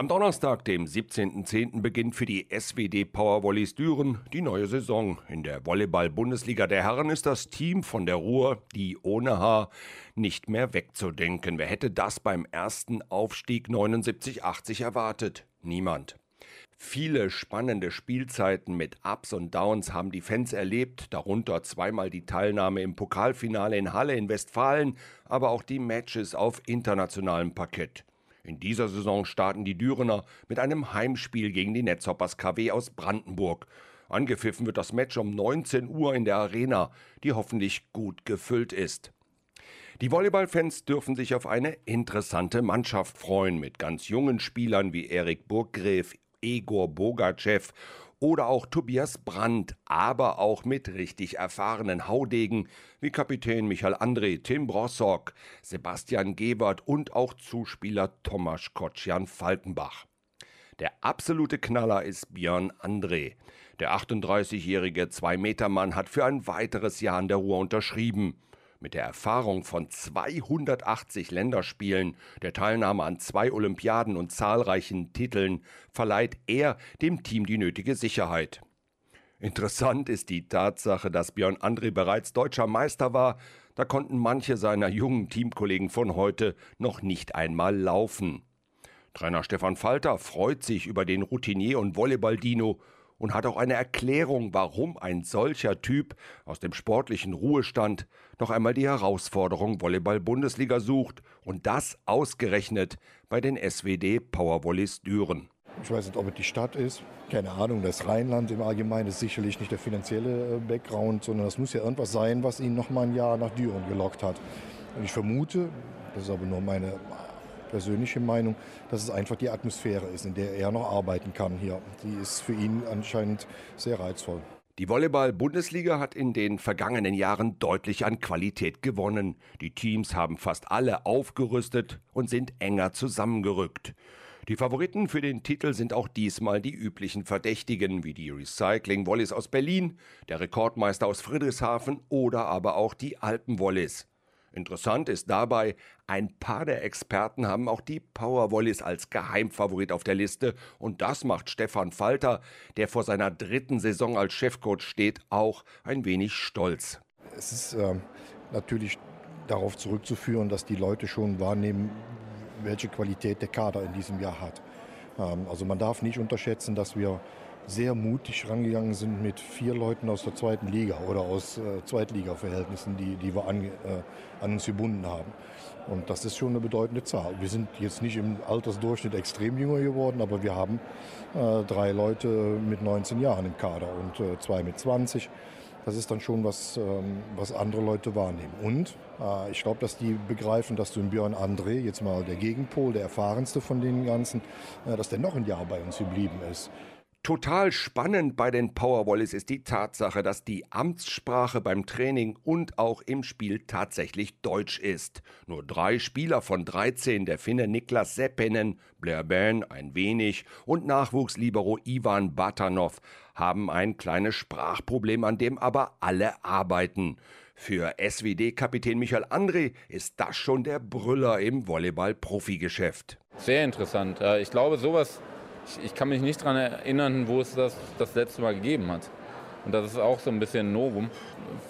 Am Donnerstag, dem 17.10., beginnt für die SWD Powervolleys Düren die neue Saison. In der Volleyball-Bundesliga der Herren ist das Team von der Ruhr, die ohne Haar, nicht mehr wegzudenken. Wer hätte das beim ersten Aufstieg 79-80 erwartet? Niemand. Viele spannende Spielzeiten mit Ups und Downs haben die Fans erlebt, darunter zweimal die Teilnahme im Pokalfinale in Halle in Westfalen, aber auch die Matches auf internationalem Parkett. In dieser Saison starten die Dürener mit einem Heimspiel gegen die Netzhoppers KW aus Brandenburg. Angepfiffen wird das Match um 19 Uhr in der Arena, die hoffentlich gut gefüllt ist. Die Volleyballfans dürfen sich auf eine interessante Mannschaft freuen mit ganz jungen Spielern wie Erik Burggräf, Egor Bogacev oder auch Tobias Brandt, aber auch mit richtig erfahrenen Haudegen wie Kapitän Michael André, Tim Brossock, Sebastian Gebert und auch Zuspieler Tomasz Kotschan Falkenbach. Der absolute Knaller ist Björn André. Der 38-jährige Zwei-Meter-Mann hat für ein weiteres Jahr in der Ruhr unterschrieben. Mit der Erfahrung von 280 Länderspielen, der Teilnahme an zwei Olympiaden und zahlreichen Titeln verleiht er dem Team die nötige Sicherheit. Interessant ist die Tatsache, dass Björn André bereits deutscher Meister war, da konnten manche seiner jungen Teamkollegen von heute noch nicht einmal laufen. Trainer Stefan Falter freut sich über den Routinier und Volleyball-Dino und hat auch eine Erklärung, warum ein solcher Typ aus dem sportlichen Ruhestand noch einmal die Herausforderung Volleyball-Bundesliga sucht und das ausgerechnet bei den SWD Powervolleys Düren. Ich weiß nicht, ob es die Stadt ist, keine Ahnung, das Rheinland im Allgemeinen ist sicherlich nicht der finanzielle äh, Background, sondern das muss ja irgendwas sein, was ihn noch mal ein Jahr nach Düren gelockt hat. Und ich vermute, das ist aber nur meine persönliche Meinung, dass es einfach die Atmosphäre ist, in der er noch arbeiten kann hier. Die ist für ihn anscheinend sehr reizvoll. Die Volleyball-Bundesliga hat in den vergangenen Jahren deutlich an Qualität gewonnen. Die Teams haben fast alle aufgerüstet und sind enger zusammengerückt. Die Favoriten für den Titel sind auch diesmal die üblichen Verdächtigen, wie die Recycling Volleys aus Berlin, der Rekordmeister aus Friedrichshafen oder aber auch die Alpen Volleys. Interessant ist dabei, ein paar der Experten haben auch die Powervolleys als Geheimfavorit auf der Liste und das macht Stefan Falter, der vor seiner dritten Saison als Chefcoach steht, auch ein wenig stolz. Es ist äh, natürlich darauf zurückzuführen, dass die Leute schon wahrnehmen, welche Qualität der Kader in diesem Jahr hat. Ähm, also man darf nicht unterschätzen, dass wir sehr mutig rangegangen sind mit vier Leuten aus der zweiten Liga oder aus äh, Zweitliga-Verhältnissen, die, die wir an, äh, an uns gebunden haben. Und das ist schon eine bedeutende Zahl. Wir sind jetzt nicht im Altersdurchschnitt extrem jünger geworden, aber wir haben äh, drei Leute mit 19 Jahren im Kader und äh, zwei mit 20. Das ist dann schon was, ähm, was andere Leute wahrnehmen. Und äh, ich glaube, dass die begreifen, dass du in Björn André, jetzt mal der Gegenpol, der erfahrenste von den ganzen, äh, dass der noch ein Jahr bei uns geblieben ist. Total spannend bei den Powerwallis ist die Tatsache, dass die Amtssprache beim Training und auch im Spiel tatsächlich Deutsch ist. Nur drei Spieler von 13, der Finne Niklas Seppinen, Blair Ben ein wenig und Nachwuchslibero Ivan Batanov, haben ein kleines Sprachproblem, an dem aber alle arbeiten. Für SWD-Kapitän Michael André ist das schon der Brüller im Volleyball-Profigeschäft. Sehr interessant. Äh, ich glaube, sowas ich, ich kann mich nicht daran erinnern, wo es das das letzte Mal gegeben hat. Und das ist auch so ein bisschen ein Novum.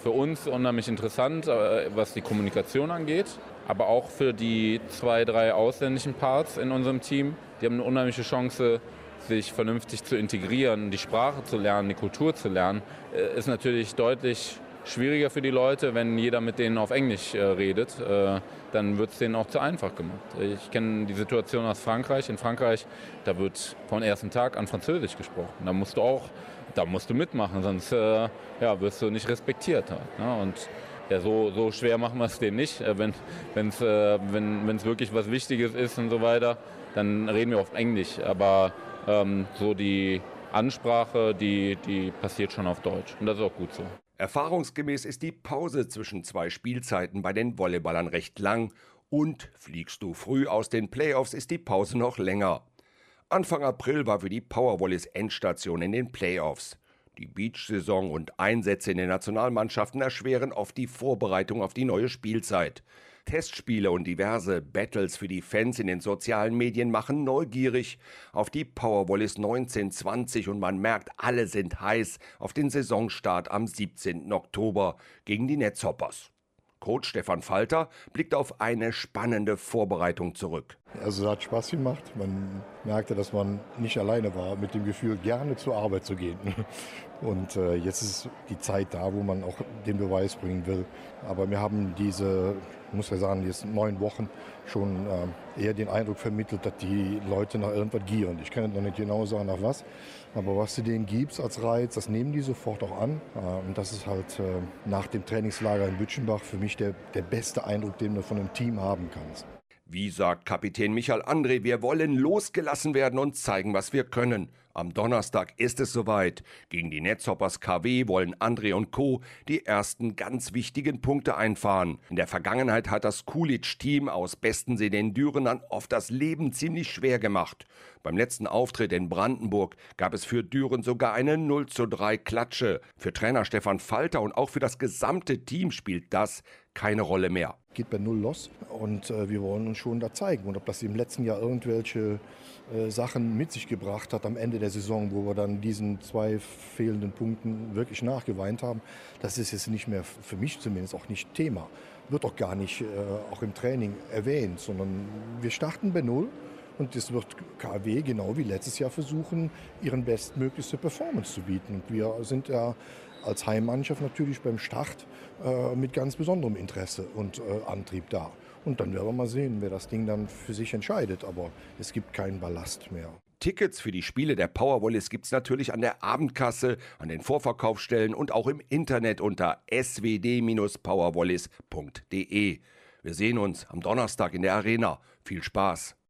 Für uns unheimlich interessant, äh, was die Kommunikation angeht, aber auch für die zwei, drei ausländischen Parts in unserem Team. Die haben eine unheimliche Chance, sich vernünftig zu integrieren, die Sprache zu lernen, die Kultur zu lernen. Äh, ist natürlich deutlich schwieriger für die Leute, wenn jeder mit denen auf Englisch äh, redet. Äh, dann wird es denen auch zu einfach gemacht. Ich kenne die Situation aus Frankreich. In Frankreich, da wird von ersten Tag an Französisch gesprochen. Da musst du auch, da musst du mitmachen, sonst äh, ja, wirst du nicht respektiert. Halt, ne? Und ja, so, so schwer machen wir es denen nicht. Äh, wenn es äh, wenn, wenn's wirklich was Wichtiges ist und so weiter, dann reden wir auf Englisch. Aber ähm, so die Ansprache, die, die passiert schon auf Deutsch. Und das ist auch gut so. Erfahrungsgemäß ist die Pause zwischen zwei Spielzeiten bei den Volleyballern recht lang und fliegst du früh aus den Playoffs, ist die Pause noch länger. Anfang April war für die Powervolleys Endstation in den Playoffs. Die Beach-Saison und Einsätze in den Nationalmannschaften erschweren oft die Vorbereitung auf die neue Spielzeit. Testspiele und diverse Battles für die Fans in den sozialen Medien machen neugierig auf die Powerwallis 1920 und man merkt, alle sind heiß auf den Saisonstart am 17. Oktober gegen die Netzhoppers. Coach Stefan Falter blickt auf eine spannende Vorbereitung zurück. Also es hat Spaß gemacht. Man merkte, dass man nicht alleine war mit dem Gefühl, gerne zur Arbeit zu gehen. Und äh, jetzt ist die Zeit da, wo man auch den Beweis bringen will. Aber wir haben diese, muss ich sagen, jetzt neun Wochen schon äh, eher den Eindruck vermittelt, dass die Leute nach irgendwas gieren. Ich kann noch nicht genau sagen, nach was. Aber was du denen gibst als Reiz, das nehmen die sofort auch an. Äh, und das ist halt äh, nach dem Trainingslager in Bütchenbach für mich der, der beste Eindruck, den du von einem Team haben kannst. Wie sagt Kapitän Michael André, wir wollen losgelassen werden und zeigen, was wir können. Am Donnerstag ist es soweit. Gegen die Netzhoppers KW wollen André und Co. die ersten ganz wichtigen Punkte einfahren. In der Vergangenheit hat das Coolidge-Team aus Bestensee den Dürenern oft das Leben ziemlich schwer gemacht. Beim letzten Auftritt in Brandenburg gab es für Düren sogar eine 0 zu 3 Klatsche. Für Trainer Stefan Falter und auch für das gesamte Team spielt das keine Rolle mehr. Geht bei Null los und äh, wir wollen uns schon da zeigen. Und ob das im letzten Jahr irgendwelche äh, Sachen mit sich gebracht hat am Ende der Saison, wo wir dann diesen zwei fehlenden Punkten wirklich nachgeweint haben, das ist jetzt nicht mehr, für mich zumindest, auch nicht Thema. Wird auch gar nicht äh, auch im Training erwähnt, sondern wir starten bei Null. Und das wird KW genau wie letztes Jahr versuchen, ihren bestmöglichste Performance zu bieten. Und wir sind ja als Heimmannschaft natürlich beim Start äh, mit ganz besonderem Interesse und äh, Antrieb da. Und dann werden wir mal sehen, wer das Ding dann für sich entscheidet. Aber es gibt keinen Ballast mehr. Tickets für die Spiele der Powerwallis gibt es natürlich an der Abendkasse, an den Vorverkaufsstellen und auch im Internet unter swd-powerwallis.de. Wir sehen uns am Donnerstag in der Arena. Viel Spaß!